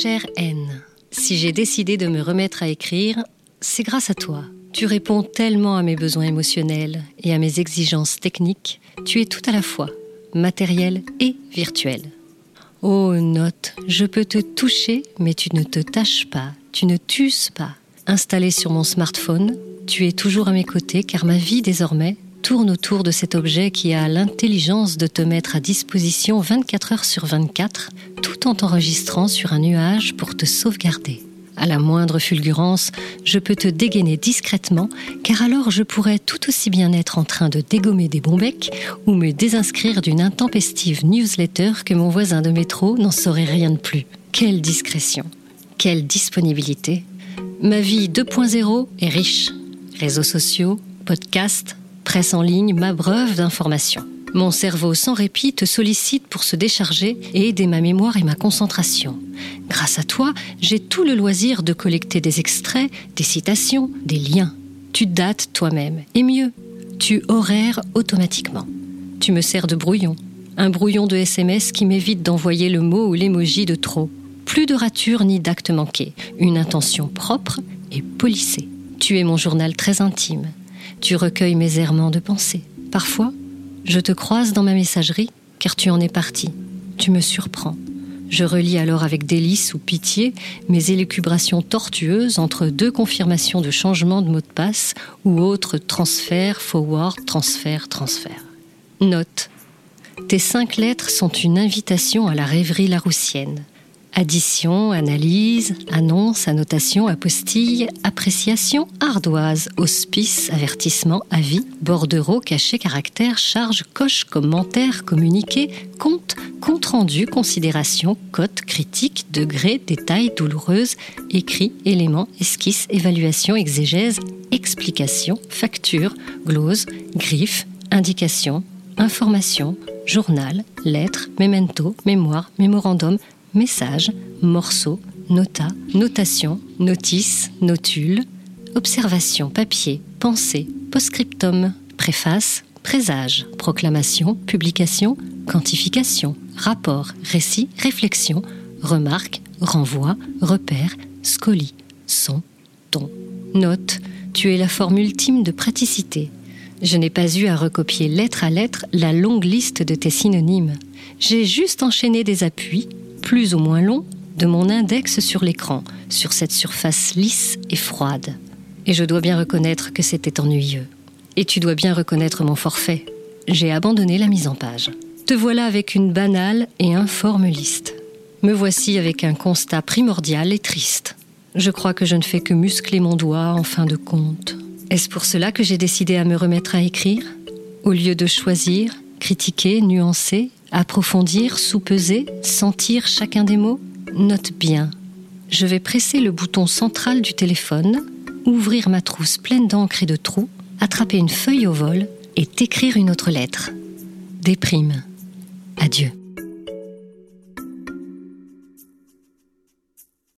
Chère N, si j'ai décidé de me remettre à écrire, c'est grâce à toi. Tu réponds tellement à mes besoins émotionnels et à mes exigences techniques. Tu es tout à la fois, matériel et virtuel. Oh, note, je peux te toucher, mais tu ne te tâches pas, tu ne t'uses pas. Installé sur mon smartphone, tu es toujours à mes côtés car ma vie désormais tourne autour de cet objet qui a l'intelligence de te mettre à disposition 24 heures sur 24 tout en t'enregistrant sur un nuage pour te sauvegarder. À la moindre fulgurance, je peux te dégainer discrètement, car alors je pourrais tout aussi bien être en train de dégommer des bombecs ou me désinscrire d'une intempestive newsletter que mon voisin de métro n'en saurait rien de plus. Quelle discrétion, quelle disponibilité. Ma vie 2.0 est riche. Réseaux sociaux, podcasts, presse en ligne, m'abreuve d'informations. Mon cerveau sans répit te sollicite pour se décharger et aider ma mémoire et ma concentration. Grâce à toi, j'ai tout le loisir de collecter des extraits, des citations, des liens. Tu dates toi-même, et mieux, tu horaires automatiquement. Tu me sers de brouillon, un brouillon de SMS qui m'évite d'envoyer le mot ou l'émoji de trop. Plus de rature ni d'acte manqué, une intention propre et polissée. Tu es mon journal très intime. Tu recueilles mes errements de pensée. Parfois, je te croise dans ma messagerie, car tu en es parti. Tu me surprends. Je relis alors avec délice ou pitié mes élucubrations tortueuses entre deux confirmations de changement de mot de passe ou autres transfert, forward, transfert, transfert. Note. Tes cinq lettres sont une invitation à la rêverie laroussienne. Addition, analyse, annonce, annotation, apostille, appréciation, ardoise, hospice, avertissement, avis, bordereau, cachet, caractère, charge, coche, commentaire, communiqué, compte, compte-rendu, considération, cote, critique, degré, détail, douloureuse, écrit, élément, esquisse, évaluation, exégèse, explication, facture, glose, griffe, indication, information, journal, lettre, memento, mémoire, mémorandum, message, morceau, nota, notation, notice, notule, observation, papier, pensée, postscriptum, préface, présage, proclamation, publication, quantification, rapport, récit, réflexion, remarque, renvoi, repère, scolie, son, ton. Note, tu es la forme ultime de praticité. Je n'ai pas eu à recopier lettre à lettre la longue liste de tes synonymes. J'ai juste enchaîné des appuis, plus ou moins long, de mon index sur l'écran, sur cette surface lisse et froide. Et je dois bien reconnaître que c'était ennuyeux. Et tu dois bien reconnaître mon forfait. J'ai abandonné la mise en page. Te voilà avec une banale et informe liste. Me voici avec un constat primordial et triste. Je crois que je ne fais que muscler mon doigt en fin de compte. Est-ce pour cela que j'ai décidé à me remettre à écrire? Au lieu de choisir, critiquer, nuancer, approfondir, sous-peser, sentir chacun des mots Note bien. Je vais presser le bouton central du téléphone, ouvrir ma trousse pleine d'encre et de trous, attraper une feuille au vol et t'écrire une autre lettre. Déprime. Adieu.